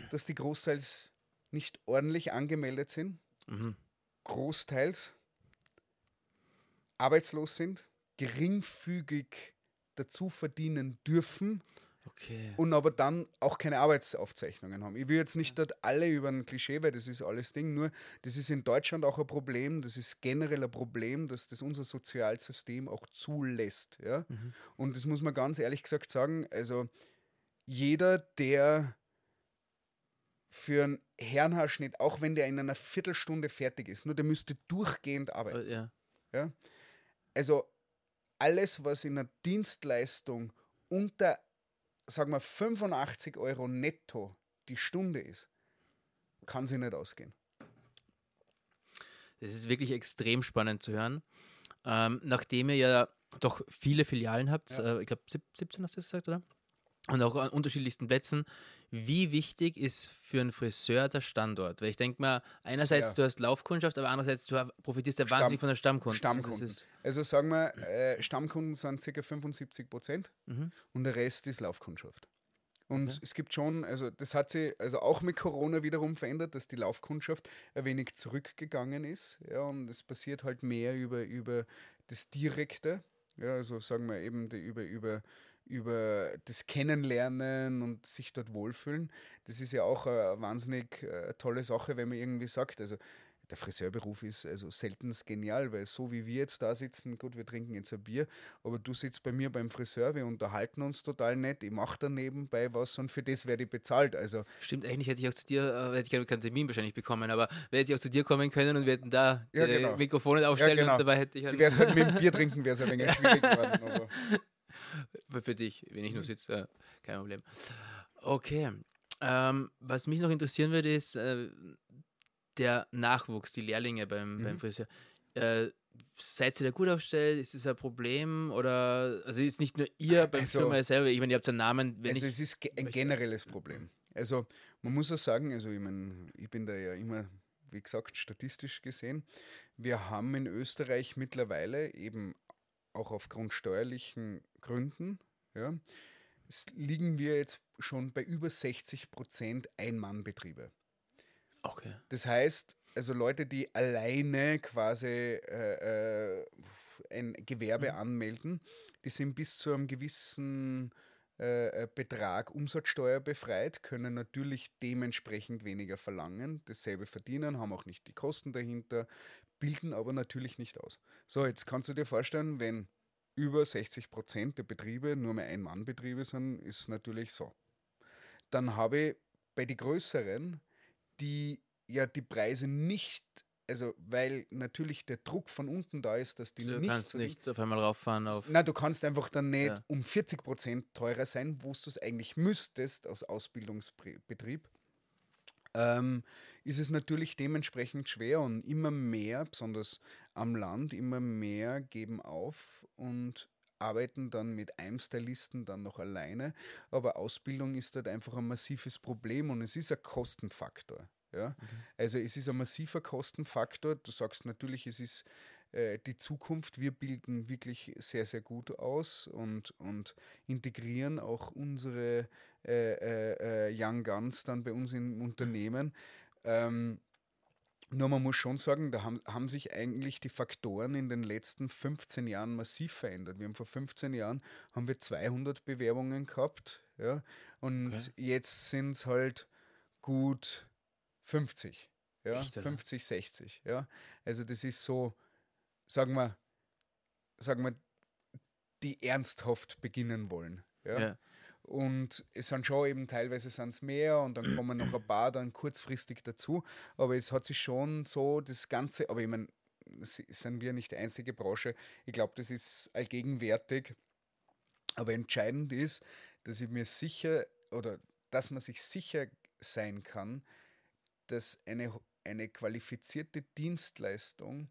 dass die großteils nicht ordentlich angemeldet sind. Mhm. Großteils arbeitslos sind, geringfügig dazu verdienen dürfen okay. und aber dann auch keine Arbeitsaufzeichnungen haben. Ich will jetzt nicht dort alle über ein Klischee, weil das ist alles Ding, nur das ist in Deutschland auch ein Problem, das ist generell ein Problem, dass das unser Sozialsystem auch zulässt. Ja? Mhm. Und das muss man ganz ehrlich gesagt sagen, also jeder, der für einen Herrenhaarschnitt, auch wenn der in einer Viertelstunde fertig ist, nur der müsste durchgehend arbeiten. Äh, ja. Ja? Also alles, was in einer Dienstleistung unter, sagen wir, 85 Euro netto die Stunde ist, kann sie nicht ausgehen. Das ist wirklich extrem spannend zu hören. Ähm, nachdem ihr ja doch viele Filialen habt, Ja. äh, ich glaube 17 hast du gesagt, oder? Und auch an unterschiedlichsten Plätzen. Wie wichtig ist für einen Friseur der Standort? Weil ich denke mal, einerseits Sehr. du hast Laufkundschaft, aber andererseits du profitierst ja Stamm- wahnsinnig von der Stammkunden. Stammkunden. Das ist, Also sagen wir, äh, Stammkunden sind ca. 75 Prozent Mhm. und der Rest ist Laufkundschaft. Und Okay. es gibt schon, also das hat sich also auch mit Corona wiederum verändert, dass die Laufkundschaft ein wenig zurückgegangen ist. Ja, und es passiert halt mehr über, über das Direkte. Ja, also sagen wir eben die, über, über, über das Kennenlernen und sich dort wohlfühlen. Das ist ja auch eine wahnsinnig äh, tolle Sache, wenn man irgendwie sagt, also der Friseurberuf ist also seltenst genial, weil so wie wir jetzt da sitzen, gut, wir trinken jetzt ein Bier, aber du sitzt bei mir beim Friseur, wir unterhalten uns total nett, ich mache da nebenbei was und für das werde ich bezahlt. Also Stimmt, eigentlich hätte ich auch zu dir, äh, hätte ich keinen Termin wahrscheinlich bekommen, aber hätte ich auch zu dir kommen können und wir hätten da Ja, äh, genau. Mikrofone aufstellen genau. und dabei hätte ich halt wäre es halt mit dem Bier trinken, wäre es ein wenig schwierig geworden. Für, für dich, wenn ich nur sitze, äh, kein Problem. Okay. Ähm, was mich noch interessieren würde, ist äh, der Nachwuchs, die Lehrlinge beim, beim Mhm. Friseur. Äh, seid ihr da gut aufgestellt? Ist das ein Problem? Oder, also ist nicht nur ihr beim Also- Firma selber, ich meine, ihr habt einen Namen, also es ist ein generelles Problem. Also man muss auch sagen, also ich, mein, ich bin da ja immer, wie gesagt, statistisch gesehen, wir haben in Österreich mittlerweile eben auch aufgrund steuerlichen Gründen, ja, liegen wir jetzt schon bei über 60 Prozent Ein-Mann-Betriebe. okay. Das heißt, also Leute, die alleine quasi äh, äh, ein Gewerbe anmelden, die sind bis zu einem gewissen äh, äh, Betrag Umsatzsteuer befreit, können natürlich dementsprechend weniger verlangen, dasselbe verdienen, haben auch nicht die Kosten dahinter, bilden aber natürlich nicht aus. So, jetzt kannst du dir vorstellen, wenn über 60 Prozent der Betriebe nur mehr Ein-Mann-Betriebe sind, ist natürlich so. Dann habe ich bei den größeren, die ja die Preise nicht, also weil natürlich der Druck von unten da ist, dass die Du nicht kannst so die- nicht auf einmal rauffahren auf. na, du kannst einfach dann nicht Ja. um 40 Prozent teurer sein, wo du es eigentlich müsstest als Ausbildungsbetrieb. Ähm, ist es natürlich dementsprechend schwer und immer mehr, besonders am Land, immer mehr geben auf und arbeiten dann mit einem Stylisten dann noch alleine. Aber Ausbildung ist dort einfach ein massives Problem und es ist ein Kostenfaktor. Ja? Also es ist ein massiver Kostenfaktor. Du sagst natürlich, es ist äh, die Zukunft. Wir bilden wirklich sehr, sehr gut aus und, und integrieren auch unsere äh, äh, äh, Young Guns dann bei uns im Unternehmen. Ähm, nur man muss schon sagen, da haben, haben sich eigentlich die Faktoren in den letzten 15 Jahren massiv verändert. Wir haben vor 15 Jahren haben wir 200 Bewerbungen gehabt, ja, und Okay. jetzt sind es halt gut 50, ja, Echt, oder? 50, 60, ja. Also das ist so, sagen wir, sagen wir, die ernsthaft beginnen wollen, ja. Ja. Und es sind schon eben teilweise sind's mehr und dann kommen noch ein paar dann kurzfristig dazu. Aber es hat sich schon so das Ganze, aber ich meine, sind wir nicht die einzige Branche. Ich glaube, das ist allgegenwärtig. Aber entscheidend ist, dass ich mir sicher oder dass man sich sicher sein kann, dass eine, eine qualifizierte Dienstleistung,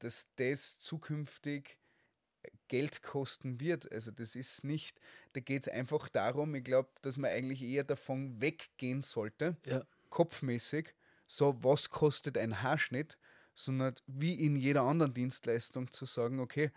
dass das zukünftig Geld kosten wird. Also das ist nicht, da geht es einfach darum, ich glaube, dass man eigentlich eher davon weggehen sollte, Ja. kopfmäßig, so was kostet ein Haarschnitt, sondern wie in jeder anderen Dienstleistung zu sagen, okay,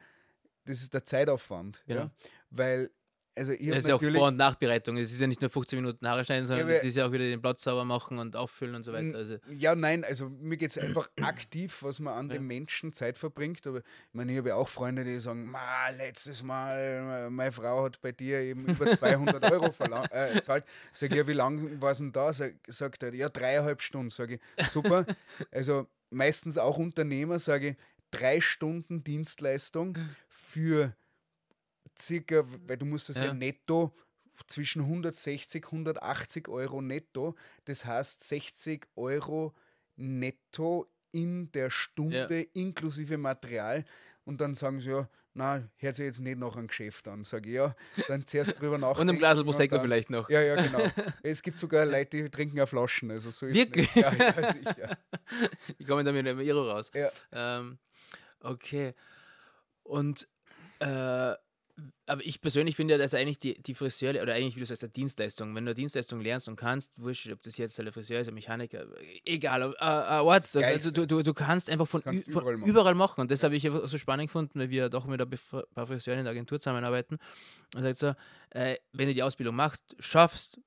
das ist der Zeitaufwand. Ja. Genau. Weil, also ich Das ist ja auch. Vor- und Nachbereitung. Es ist ja nicht nur 15 Minuten Haare schneiden, sondern es ist ja auch wieder den Platz sauber machen und auffüllen und so weiter. Also, Ja, nein, also mir geht es einfach aktiv, was man an Ja. den Menschen Zeit verbringt. Aber ich meine, ich habe ja auch Freunde, die sagen, Ma, letztes Mal, meine Frau hat bei dir eben über 200 Euro äh, gezahlt. Sag ich, ja, wie lange war es denn da? Sag, sagt er, ja, dreieinhalb Stunden. Sage ich, super. Also meistens auch Unternehmer, sage ich, drei Stunden Dienstleistung für circa, weil du musst das ja, Ja. netto zwischen 160, 180 Euro netto. Das heißt 60 Euro netto in der Stunde inklusive Material. Und dann sagen sie ja, na, hört sich jetzt nicht noch ein Geschäft an. Sag ich ja, dann zuerst drüber nachdenken. Und ein Glas Prosecco vielleicht noch. Ja, ja, genau. Es gibt sogar Leute, die trinken ja Flaschen. Also so ist Wirklich? Ja, ja, sicher. Die kommen dann mit einem Iro raus. Ja. Ähm, okay. Und äh, aber ich persönlich finde ja, dass eigentlich die, die Friseure, oder eigentlich, wie du sagst, eine Dienstleistung, wenn du eine Dienstleistung lernst und kannst, wurscht, ob das jetzt der Friseur ist, ein Mechaniker, egal, äh, äh, Arzt, also, du, du, du kannst einfach von, Kannst ü- von überall überall, machen. machen. Und das habe ich ja so spannend gefunden, weil wir doch mit ein paar Friseuren in der Agentur zusammenarbeiten. Und sagt so, äh, wenn du die Ausbildung machst, schaffst,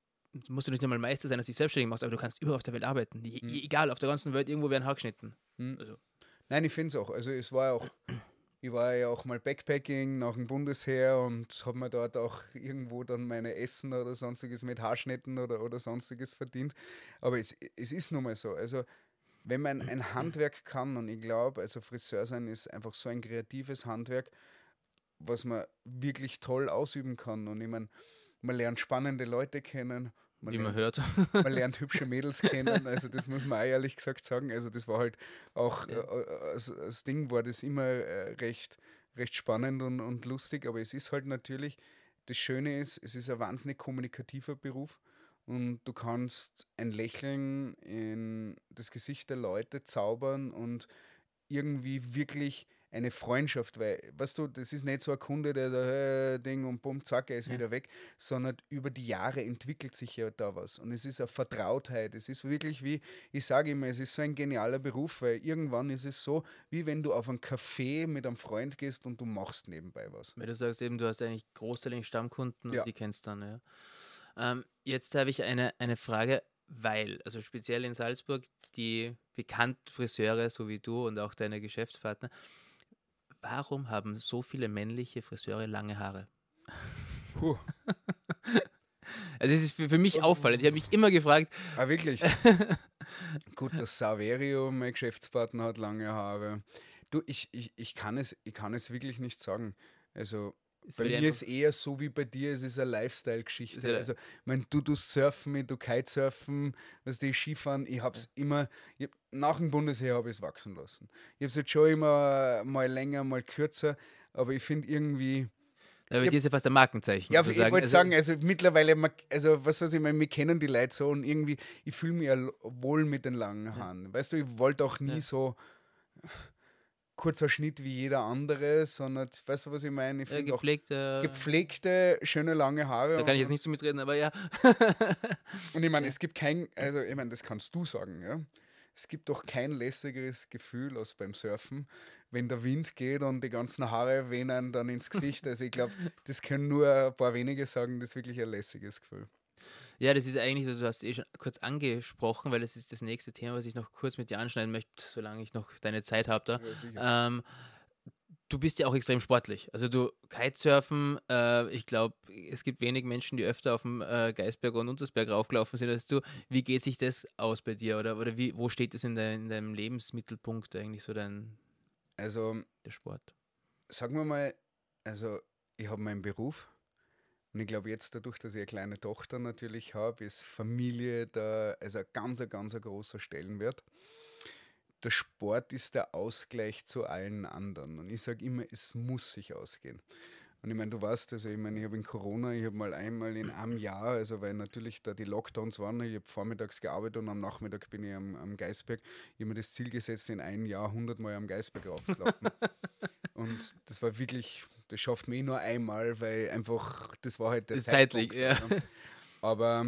musst du nicht einmal Meister sein, dass du dich selbstständig machst, aber du kannst überall auf der Welt arbeiten. Mhm. Egal, auf der ganzen Welt, irgendwo werden Haar geschnitten. Hm. Also. Nein, ich finde es auch. Also es war ja auch, ich war ja auch mal Backpacking nach dem Bundesheer und habe mir dort auch irgendwo dann meine Essen oder sonstiges mit Haarschnitten oder, oder sonstiges verdient. Aber es, es ist nun mal so. Also wenn man ein Handwerk kann und ich glaube, also Friseur sein ist einfach so ein kreatives Handwerk, was man wirklich toll ausüben kann. Und ich meine, man lernt spannende Leute kennen. Man wie man lernt hört. man lernt hübsche Mädels kennen, also das muss man auch ehrlich gesagt sagen. Also das war halt auch Ja. äh, äh, als, als Ding war das immer äh, recht, recht spannend und, und lustig, aber es ist halt natürlich, das Schöne ist, es ist ein wahnsinnig kommunikativer Beruf und du kannst ein Lächeln in das Gesicht der Leute zaubern und irgendwie wirklich eine Freundschaft, weil, weißt du, das ist nicht so ein Kunde, der da äh, Ding und bumm, zack, er ist Ja. wieder weg, sondern über die Jahre entwickelt sich ja da was. Und es ist eine Vertrautheit. Es ist wirklich wie, ich sage immer, es ist so ein genialer Beruf, weil irgendwann ist es so, wie wenn du auf ein Café mit einem Freund gehst und du machst nebenbei was. Weil du sagst eben, du hast eigentlich großteilig Stammkunden Ja. und die kennst dann, ja. Ähm, jetzt habe ich eine, eine Frage, weil, also speziell in Salzburg, die bekannten Friseure, so wie du und auch deine Geschäftspartner, warum haben so viele männliche Friseure lange Haare? Puh. Also das ist für, für mich auffallend. Ich habe mich immer gefragt, Ah, wirklich? Gut, das Saverio, mein Geschäftspartner, hat lange Haare. Du, ich, ich, ich, kann es, ich kann es wirklich nicht sagen. Also, Es bei wird mir ist eher so wie bei dir, es ist eine Lifestyle-Geschichte. Ja- Also, ich mein, du tust Surfen, ich tu Kitesurfen, was die Skifahren, ich hab's immer, ich nach dem Bundesheer habe ich es wachsen lassen. Ich habe es jetzt schon immer mal länger, mal kürzer, aber ich finde irgendwie, aber Ja. dir ist ja fast ein Markenzeichen. ja, ich wollte also- sagen, also mittlerweile, also was weiß ich, meine, wir kennen die Leute so und irgendwie, ich fühle mich ja wohl mit den langen Haaren. Weißt du, ich wollte auch nie Ja. so kurzer Schnitt wie jeder andere, sondern, weißt du, was ich meine? Ich ja, finde auch gepflegt, äh, gepflegte, schöne lange Haare. da kann ich jetzt nicht so mitreden, aber ja. Und ich meine, es gibt kein, also ich meine, das kannst du sagen, ja. Es gibt doch kein lässigeres Gefühl als beim Surfen, wenn der Wind geht und die ganzen Haare wehen einem dann ins Gesicht. Also ich glaube, das können nur ein paar wenige sagen, das ist wirklich ein lässiges Gefühl. Ja, das ist eigentlich so, du hast eh schon kurz angesprochen, weil das ist das nächste Thema, was ich noch kurz mit dir anschneiden möchte, solange ich noch deine Zeit habe da. Ja. Ähm, du bist ja auch extrem sportlich. Also du Kitesurfen, äh, ich glaube, es gibt wenig Menschen, die öfter auf dem äh, Geisberg und Untersberg raufgelaufen sind als du. Wie geht sich das aus bei dir? Oder, oder wie, wo steht das in, dein, in deinem Lebensmittelpunkt eigentlich so dein Also der Sport? sagen wir mal, also ich habe meinen Beruf und ich glaube jetzt dadurch, dass ich eine kleine Tochter natürlich habe, ist Familie da also ein ganz, ganz ein großer Stellenwert. Der Sport ist der Ausgleich zu allen anderen und ich sage immer, es muss sich ausgehen. Und ich meine, du weißt, also ich meine, ich habe in Corona, ich habe mal einmal in einem Jahr, also weil natürlich da die Lockdowns waren, ich habe vormittags gearbeitet und am Nachmittag bin ich am, am Geisberg. Ich habe mir das Ziel gesetzt, in einem Jahr 100 Mal am Geisberg raufzulaufen. Und das war wirklich, das schafft mich nur einmal, weil einfach, das war halt der Das zeitlich, ja. ja. Aber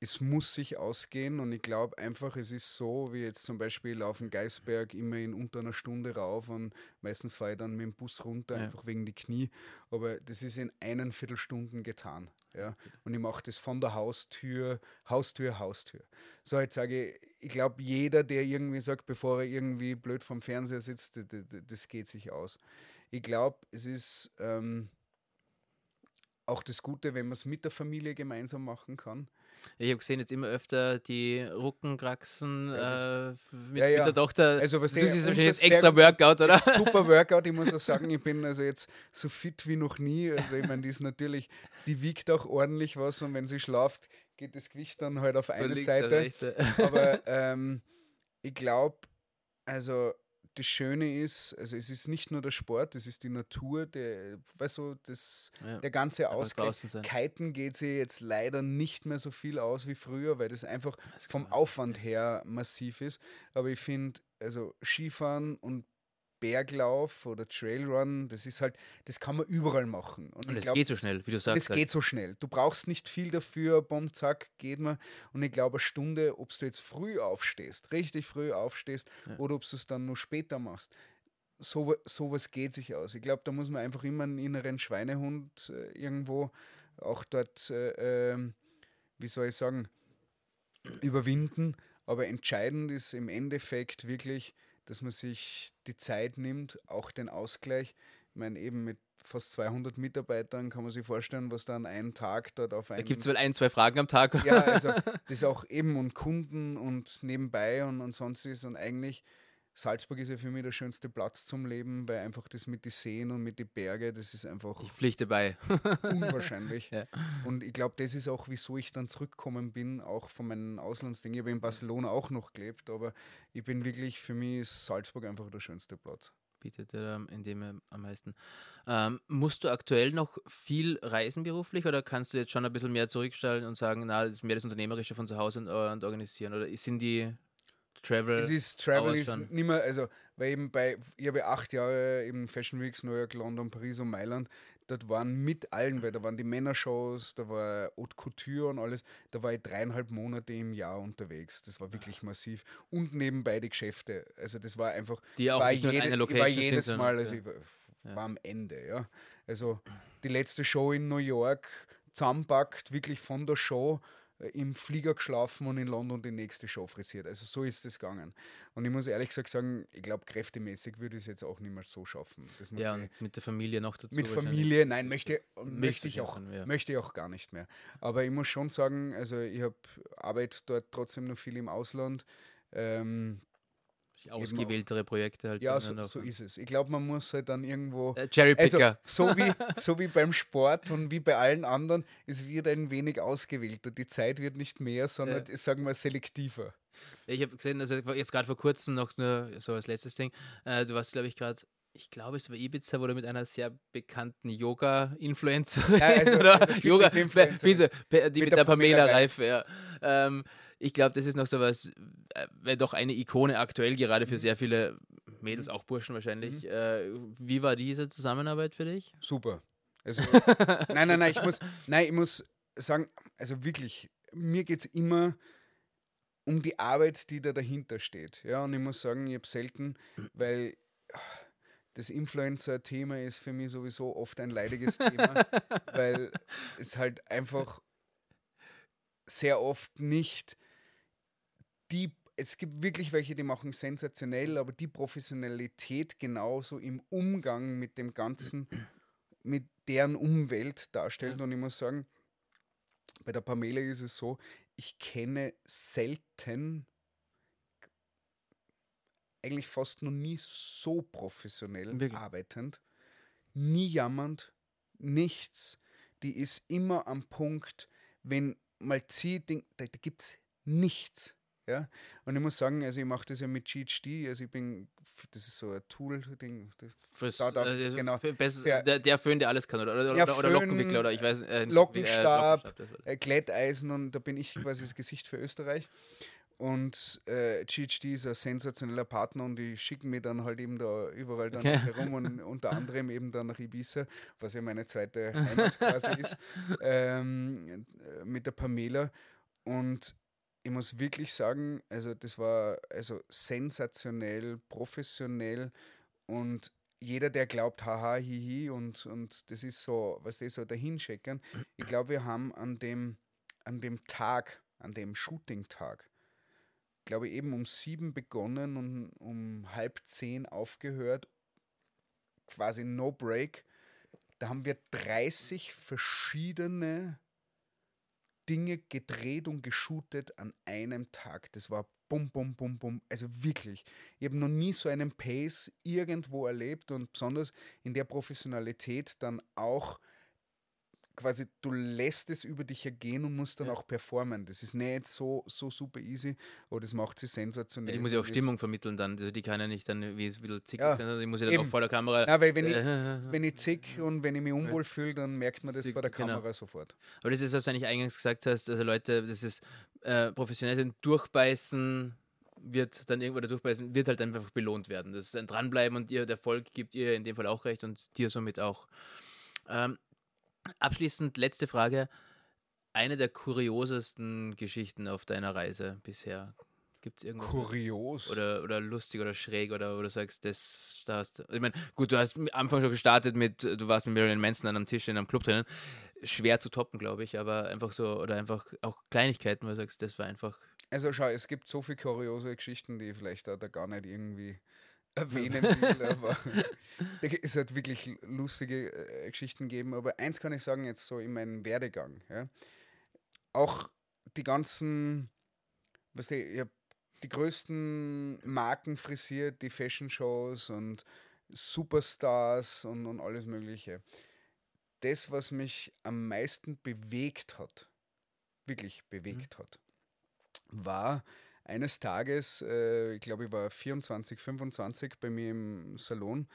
es muss sich ausgehen und ich glaube einfach, es ist so, wie jetzt zum Beispiel auf dem Geisberg immer in unter einer Stunde rauf und meistens fahre ich dann mit dem Bus runter, Ja. einfach wegen die Knie. Aber das ist in einen Viertelstunden getan. Ja? Und ich mache das von der Haustür, Haustür, Haustür. So, jetzt sage ich, ich glaube, jeder, der irgendwie sagt, bevor er irgendwie blöd vom Fernseher sitzt, das geht sich aus. Ich glaube, es ist ähm, auch das Gute, wenn man es mit der Familie gemeinsam machen kann. Ich habe gesehen, jetzt immer öfter die Ruckenkraxen Ja, äh, mit, Ja, ja. mit der Tochter. Also, was du siehst wahrscheinlich jetzt extra Workout, oder? Super Workout, ich muss auch sagen, ich bin also jetzt so fit wie noch nie. Also ich meine, die ist natürlich, die wiegt auch ordentlich was und wenn sie schlaft, geht das Gewicht dann halt auf eine Seite. Aber ähm, ich glaube, also das Schöne ist, also es ist nicht nur der Sport, es ist die Natur, der, weißt du, das, Ja. der ganze Ausgleich. Kiten geht sie jetzt leider nicht mehr so viel aus wie früher, weil das einfach Das vom Aufwand her massiv ist. Aber ich finde, also Skifahren und Berglauf oder Trailrun, das ist halt, das kann man überall machen. Und ich es glaub, geht so schnell, wie du sagst. es geht so schnell. Du brauchst nicht viel dafür, bumm, zack, geht man. Und ich glaube, eine Stunde, ob du jetzt früh aufstehst, richtig früh aufstehst, Ja. oder ob du es dann nur später machst, so, sowas geht sich aus. Ich glaube, da muss man einfach immer einen inneren Schweinehund äh, irgendwo auch dort, äh, ähm, wie soll ich sagen, überwinden. Aber entscheidend ist im Endeffekt wirklich, dass man sich die Zeit nimmt, auch den Ausgleich. Ich meine, eben mit fast 200 Mitarbeitern kann man sich vorstellen, was dann einen Tag dort auf Da einen... gibt es wohl ein, zwei Fragen am Tag. ja, also das auch eben und Kunden und nebenbei und, und sonst ist und eigentlich Salzburg ist ja für mich der schönste Platz zum Leben, weil einfach das mit den Seen und mit den Bergen, das ist einfach Ich pflichte bei. unwahrscheinlich. Ja. Und ich glaube, das ist auch, wieso ich dann zurückgekommen bin, auch von meinen Auslandsdingen. Ich habe in Barcelona auch noch gelebt, aber ich bin wirklich, für mich ist Salzburg einfach der schönste Platz. bietet er in dem am meisten. Ähm, musst du aktuell noch viel reisen beruflich oder kannst du jetzt schon ein bisschen mehr zurückstellen und sagen, na, das ist mehr das Unternehmerische von zu Hause und, äh, und organisieren? Oder sind die Travel? Es ist Travel ist nicht mehr, also, weil eben bei, ich habe ja acht Jahre eben Fashion Weeks, New York, London, Paris und Mailand, dort waren mit allen, weil da waren die Männershows, da war Haute Couture und alles, da war ich dreieinhalb Monate im Jahr unterwegs. Das war wirklich massiv. Und nebenbei die Geschäfte. Also das war einfach, die auch war nicht jede- einer ich Location war jedes sind, Mal, also ja. ich war, Ja. war am Ende, ja. Also die letzte Show in New York zusammenpackt, wirklich von der Show im Flieger geschlafen und in London die nächste Show frisiert. Also so ist es gegangen. Und ich muss ehrlich gesagt sagen, ich glaube, kräftemäßig würde ich es jetzt auch nicht mehr so schaffen. Ja, und mit der Familie noch dazu. mit. Familie, nein, möchte, möchte ich auch, ja. möchte ich auch gar nicht mehr. Aber ich muss schon sagen, also ich habe Arbeit dort trotzdem noch viel im Ausland. Ähm, Ausgewähltere Projekte halt. ja, so, so ist es. Ich glaube, man muss halt dann irgendwo Äh, Cherrypicker. also, so, wie, so wie beim Sport und wie bei allen anderen, es wird ein wenig ausgewählt und die Zeit wird nicht mehr, sondern sagen wir selektiver. Ich habe gesehen, also jetzt gerade vor kurzem noch nur so als letztes Ding, äh, du warst, glaube ich, gerade, ich glaube, es war Ibiza, wo du mit einer sehr bekannten Yoga-Influencerin Ja, also- oder Yoga, Fitness-Influencerin. Pizza- Pe- die Mit mit, der der Pamela Pamela Reif, ja. Ähm, ich glaube, das ist noch so was, äh, wäre doch eine Ikone aktuell, gerade Mhm. für sehr viele Mädels, auch Burschen wahrscheinlich. Äh, wie war diese Zusammenarbeit für dich? Super. Also, nein, nein, nein, ich muss, nein, ich muss sagen, also wirklich, mir geht es immer um die Arbeit, die da dahinter steht. Ja, und ich muss sagen, ich habe selten, weil ah, das Influencer-Thema ist für mich sowieso oft ein leidiges Thema, weil es halt einfach sehr oft nicht die, es gibt wirklich welche, die machen sensationell, aber die Professionalität genauso im Umgang mit dem Ganzen, mit deren Umwelt darstellt. Und ich muss sagen, bei der Pamela ist es so, ich kenne selten, eigentlich fast noch nie so professionell Wirklich? arbeitend, nie jammernd, nichts. Die ist immer am Punkt, wenn mal sie, Ding, da, da gibt es nichts. Ja? Und ich muss sagen, also ich mache das ja mit GHD, also ich bin, das ist so ein Tool-Ding. das- darf- äh, genau. für besser, Ja. also der, der Föhn, der alles kann, oder, oder, Ja, oder, oder Föhn, Lockenwickler, oder ich weiß äh, nicht, Lockenstab, Äh, äh, Glätteisen und da bin ich quasi das Gesicht für Österreich. Und äh, GHD ist ein sensationeller Partner und die schicken mich dann halt eben da überall dann Okay. herum und unter anderem eben dann nach Ibiza, was ja meine zweite Heimat quasi ist, ähm, äh, mit der Pamela. Und ich muss wirklich sagen, also das war also sensationell, professionell und jeder, der glaubt, haha, hihi und, und das ist so, was das so dahinscheckern. Ich glaube, wir haben an dem, an dem Tag, an dem Shooting-Tag, glaube ich, eben um sieben begonnen und um halb zehn aufgehört, quasi no break. Da haben wir 30 verschiedene Dinge gedreht und geshootet an einem Tag. Das war bum, bum, bum, bum. Also wirklich. Ich habe noch nie so einen Pace irgendwo erlebt und besonders in der Professionalität dann auch quasi, du lässt es über dich ergehen und musst dann Ja. auch performen. Das ist nicht so, so super easy, aber das macht sie sensationell. Ich muss ja auch Stimmung vermitteln dann. Also die kann ja nicht dann, wie es wieder zickig Ja, sein, ich muss ja dann eben. auch vor der Kamera. Ja, weil wenn ich, Äh, wenn ich zick und wenn ich mich unwohl fühle, dann merkt man das Sie- vor der genau. Kamera sofort. Aber das ist, was du eigentlich eingangs gesagt hast, also Leute, das ist äh, professionell sind, durchbeißen wird dann irgendwo der Durchbeißen, wird halt einfach belohnt werden. Das ist ein Dranbleiben und ihr, der Erfolg gibt ihr in dem Fall auch recht und dir somit auch. Ähm, abschließend letzte Frage. Eine der kuriosesten Geschichten auf deiner Reise bisher. Gibt es irgendwas? Kurios. oder, oder lustig oder schräg oder du sagst, das, da hast du. Ich meine, gut, du hast am Anfang schon gestartet mit, du warst mit Marilyn Manson an einem Tisch in einem Club drinnen. Schwer zu toppen, glaube ich, aber einfach so, oder einfach auch Kleinigkeiten, wo du sagst, das war einfach. Also schau, es gibt so viele kuriose Geschichten, die ich vielleicht da, da gar nicht irgendwie erwähnen will, aber es hat wirklich lustige äh, Geschichten gegeben. Aber eins kann ich sagen, jetzt so in meinem Werdegang. Ja. Auch die ganzen, was die, ich die größten Marken frisiert, die Fashion-Shows und Superstars und, und alles Mögliche. Das, was mich am meisten bewegt hat, wirklich bewegt hat, war eines Tages, äh, ich glaube, ich war 24, 25 bei mir im Salon,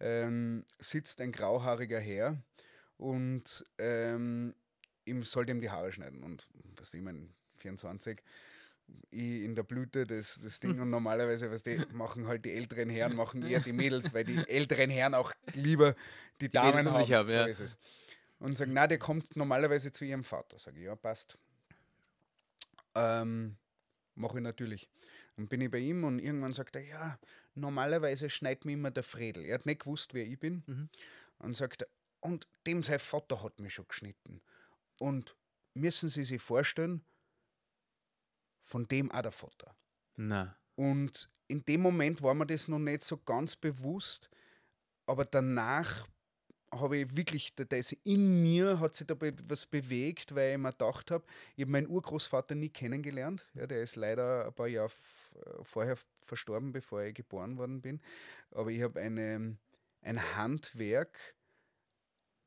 ähm, sitzt ein grauhaariger Herr und ähm, ihm sollte ihm die Haare schneiden. Und was ich meine, 24, ich in der Blüte das, das Ding und normalerweise, was die machen halt die älteren Herren, machen eher die Mädels, weil die älteren Herren auch lieber die Damen Mädels haben. haben, so ja. ist es. Und sagen, na, der kommt normalerweise zu ihrem Vater. Sage ich, ja, passt. Ähm, Mache ich natürlich. Und bin ich bei ihm und irgendwann sagt er, ja, normalerweise schneidet mir immer der Fredel. Er hat nicht gewusst, wer ich bin. Mhm. Und sagt, und dem sein Vater hat mich schon geschnitten. Und müssen Sie sich vorstellen, von dem auch der Vater. Na. Und in dem Moment war mir das noch nicht so ganz bewusst, aber danach habe ich wirklich, da da ist in mir hat sich da was bewegt, weil ich mir gedacht habe, ich habe meinen Urgroßvater nie kennengelernt. Ja, der ist leider ein paar Jahre äh, vorher verstorben, bevor ich geboren worden bin. Aber ich habe eine, ein Handwerk,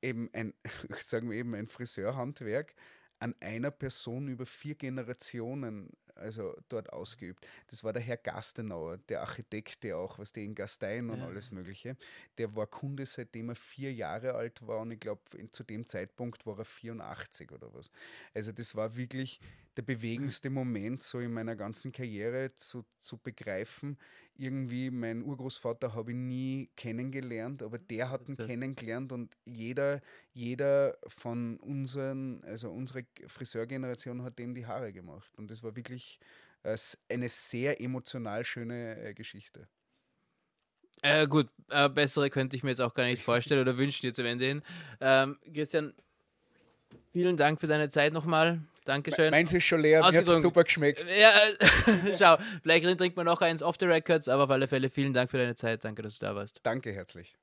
eben ein, sagen wir eben ein Friseurhandwerk, an einer Person über vier Generationen also dort ausgeübt. Das war der Herr Gastenauer, der Architekt, der auch, was der in Gastein und Ja. alles Mögliche. Der war Kunde, seitdem er vier Jahre alt war und ich glaube, zu dem Zeitpunkt war er 84 oder was. Also das war wirklich der bewegendste Moment so in meiner ganzen Karriere zu, zu begreifen. Irgendwie, mein Urgroßvater habe ich nie kennengelernt, aber der hat ihn Das- kennengelernt und jeder, jeder von unseren, also unsere Friseurgeneration hat dem die Haare gemacht. Und das war wirklich äh, eine sehr emotional schöne äh, Geschichte. Äh, gut, äh, bessere könnte ich mir jetzt auch gar nicht vorstellen oder wünschen dir zum Ende hin. Ähm, Christian, vielen Dank für deine Zeit nochmal. Dankeschön. Meins ist schon leer, mir hat super geschmeckt. Ja, schau, vielleicht trinkt man noch eins off the records, aber auf alle Fälle vielen Dank für deine Zeit. Danke, dass du da warst. Danke herzlich.